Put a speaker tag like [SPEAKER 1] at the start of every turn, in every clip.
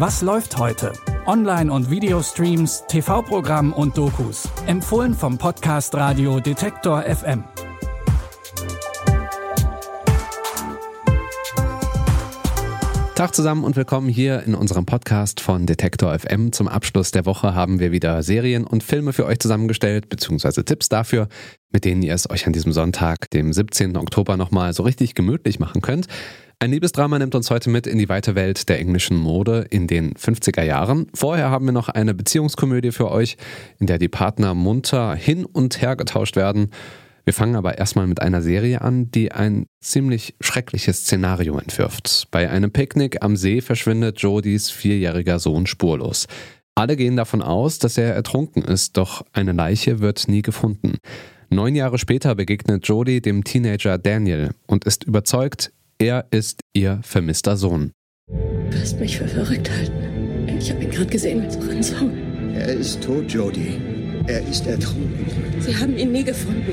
[SPEAKER 1] Was läuft heute? Online- und Videostreams, TV-Programm und Dokus. Empfohlen vom Podcast Radio Detektor FM.
[SPEAKER 2] Tag zusammen und willkommen hier in unserem Podcast von Detektor FM. Zum Abschluss der Woche haben wir wieder Serien und Filme für euch zusammengestellt, beziehungsweise Tipps dafür, mit denen ihr es euch an diesem Sonntag, dem 17. Oktober, nochmal so richtig gemütlich machen könnt. Ein Liebesdrama nimmt uns heute mit in die weite Welt der englischen Mode in den 50er Jahren. Vorher haben wir noch eine Beziehungskomödie für euch, in der die Partner munter hin und her getauscht werden. Wir fangen aber erstmal mit einer Serie an, die ein ziemlich schreckliches Szenario entwirft. Bei einem Picknick am See verschwindet Jodys vierjähriger Sohn spurlos. Alle gehen davon aus, dass er ertrunken ist, doch eine Leiche wird nie gefunden. Neun Jahre später begegnet Jodie dem Teenager Daniel und ist überzeugt, er ist ihr vermisster Sohn.
[SPEAKER 3] Du wirst mich für verrückt halten. Ich habe ihn gerade gesehen mit Sohn.
[SPEAKER 4] Er ist tot, Jodie. Er ist ertrunken.
[SPEAKER 3] Sie haben ihn nie gefunden.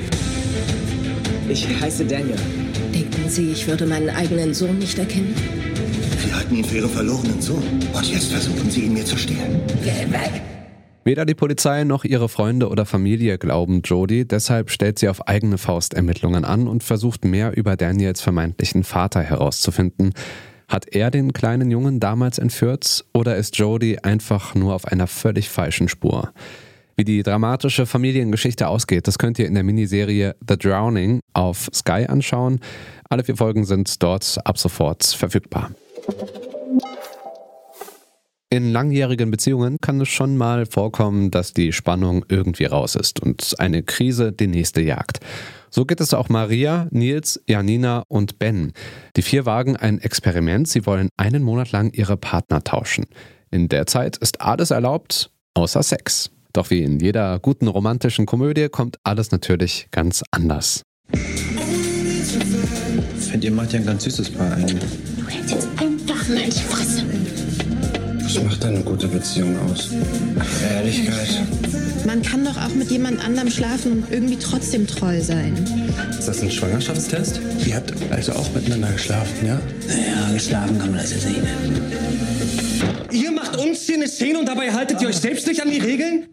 [SPEAKER 5] Ich heiße Daniel.
[SPEAKER 3] Denken Sie, ich würde meinen eigenen Sohn nicht erkennen?
[SPEAKER 4] Sie halten ihn für Ihren verlorenen Sohn. Und jetzt versuchen Sie, ihn mir zu stehlen.
[SPEAKER 3] Geh weg!
[SPEAKER 2] Weder die Polizei noch ihre Freunde oder Familie glauben Jodie, deshalb stellt sie auf eigene Faust Ermittlungen an und versucht mehr über Daniels vermeintlichen Vater herauszufinden. Hat er den kleinen Jungen damals entführt oder ist Jodie einfach nur auf einer völlig falschen Spur? Wie die dramatische Familiengeschichte ausgeht, das könnt ihr in der Miniserie The Drowning auf Sky anschauen. Alle vier Folgen sind dort ab sofort verfügbar. In langjährigen Beziehungen kann es schon mal vorkommen, dass die Spannung irgendwie raus ist und eine Krise die nächste jagt. So geht es auch Maria, Nils, Janina und Ben. Die vier wagen ein Experiment. Sie wollen einen Monat lang ihre Partner tauschen. In der Zeit ist alles erlaubt, außer Sex. Doch wie in jeder guten romantischen Komödie kommt alles natürlich ganz anders.
[SPEAKER 6] Ich finde, ihr macht ja ein ganz süßes Paar eigentlich.
[SPEAKER 3] Du hältst jetzt einfach mal die Fresse.
[SPEAKER 6] Was macht eine gute Beziehung aus? Ehrlichkeit.
[SPEAKER 7] Man kann doch auch mit jemand anderem schlafen und irgendwie trotzdem treu sein.
[SPEAKER 6] Ist das ein Schwangerschaftstest? Ihr habt also auch miteinander geschlafen, ja?
[SPEAKER 5] Naja, geschlafen kann man das jetzt nicht nennen.
[SPEAKER 8] Ihr macht uns hier eine Szene und dabei haltet ihr euch selbst nicht an die Regeln?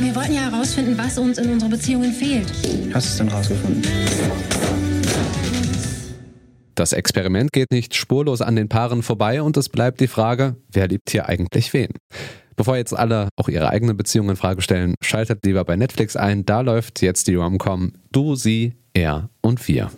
[SPEAKER 7] Wir wollten ja herausfinden, was uns in unserer Beziehung fehlt.
[SPEAKER 6] Hast du es denn rausgefunden?
[SPEAKER 2] Das Experiment geht nicht spurlos an den Paaren vorbei und es bleibt die Frage, wer liebt hier eigentlich wen? Bevor jetzt alle auch ihre eigene Beziehung in Frage stellen, schaltet lieber bei Netflix ein. Da läuft jetzt die Rom-Com Du, Sie, Er und Wir.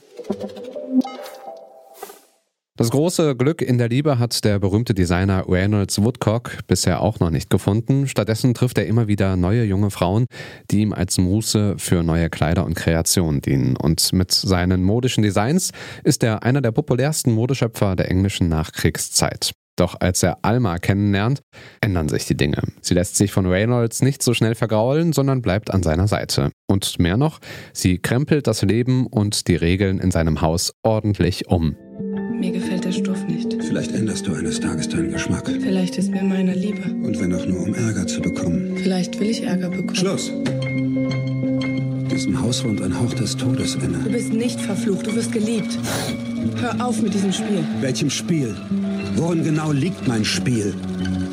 [SPEAKER 2] Das große Glück in der Liebe hat der berühmte Designer Reynolds Woodcock bisher auch noch nicht gefunden. Stattdessen trifft er immer wieder neue junge Frauen, die ihm als Muße für neue Kleider und Kreationen dienen. Und mit seinen modischen Designs ist er einer der populärsten Modeschöpfer der englischen Nachkriegszeit. Doch als er Alma kennenlernt, ändern sich die Dinge. Sie lässt sich von Reynolds nicht so schnell vergraulen, sondern bleibt an seiner Seite. Und mehr noch, sie krempelt das Leben und die Regeln in seinem Haus ordentlich um.
[SPEAKER 9] Mir gefällt der Stoff nicht.
[SPEAKER 4] Vielleicht änderst du eines Tages deinen Geschmack.
[SPEAKER 9] Vielleicht ist mir meiner Liebe.
[SPEAKER 4] Und wenn auch nur, um Ärger zu bekommen.
[SPEAKER 9] Vielleicht will ich Ärger bekommen.
[SPEAKER 4] Schluss! Diesem Haus wohnt ein Hauch des Todes
[SPEAKER 9] Du
[SPEAKER 4] inne.
[SPEAKER 9] bist nicht verflucht, du wirst geliebt. Hör auf mit diesem Spiel.
[SPEAKER 4] Welchem Spiel? Worin genau liegt mein Spiel?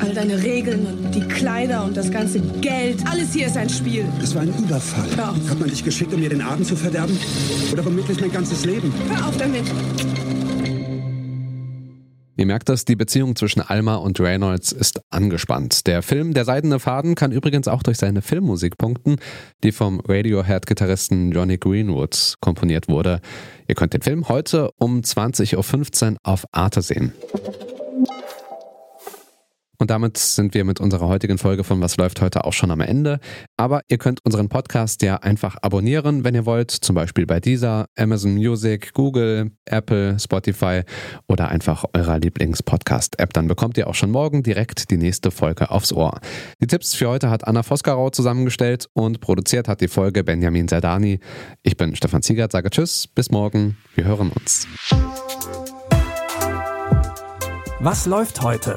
[SPEAKER 9] All deine Regeln und die Kleider und das ganze Geld. Alles hier ist ein Spiel.
[SPEAKER 4] Es war ein Überfall.
[SPEAKER 9] Hör auf.
[SPEAKER 4] Hat man dich geschickt, um mir den Abend zu verderben? Oder womöglich mein ganzes Leben?
[SPEAKER 9] Hör auf damit.
[SPEAKER 2] Ihr merkt es, die Beziehung zwischen Alma und Reynolds ist angespannt. Der Film Der Seidene Faden kann übrigens auch durch seine Filmmusik punkten, die vom Radiohead-Gitarristen Johnny Greenwood komponiert wurde. Ihr könnt den Film heute um 20.15 Uhr auf Arte sehen. Und damit sind wir mit unserer heutigen Folge von Was läuft heute auch schon am Ende. Aber ihr könnt unseren Podcast ja einfach abonnieren, wenn ihr wollt. Zum Beispiel bei dieser, Amazon Music, Google, Apple, Spotify oder einfach eurer Lieblings-Podcast-App. Dann bekommt ihr auch schon morgen direkt die nächste Folge aufs Ohr. Die Tipps für heute hat Anna Voskarau zusammengestellt und produziert hat die Folge Benjamin Serdani. Ich bin Stefan Ziegert, sage Tschüss, bis morgen. Wir hören uns.
[SPEAKER 1] Was läuft heute?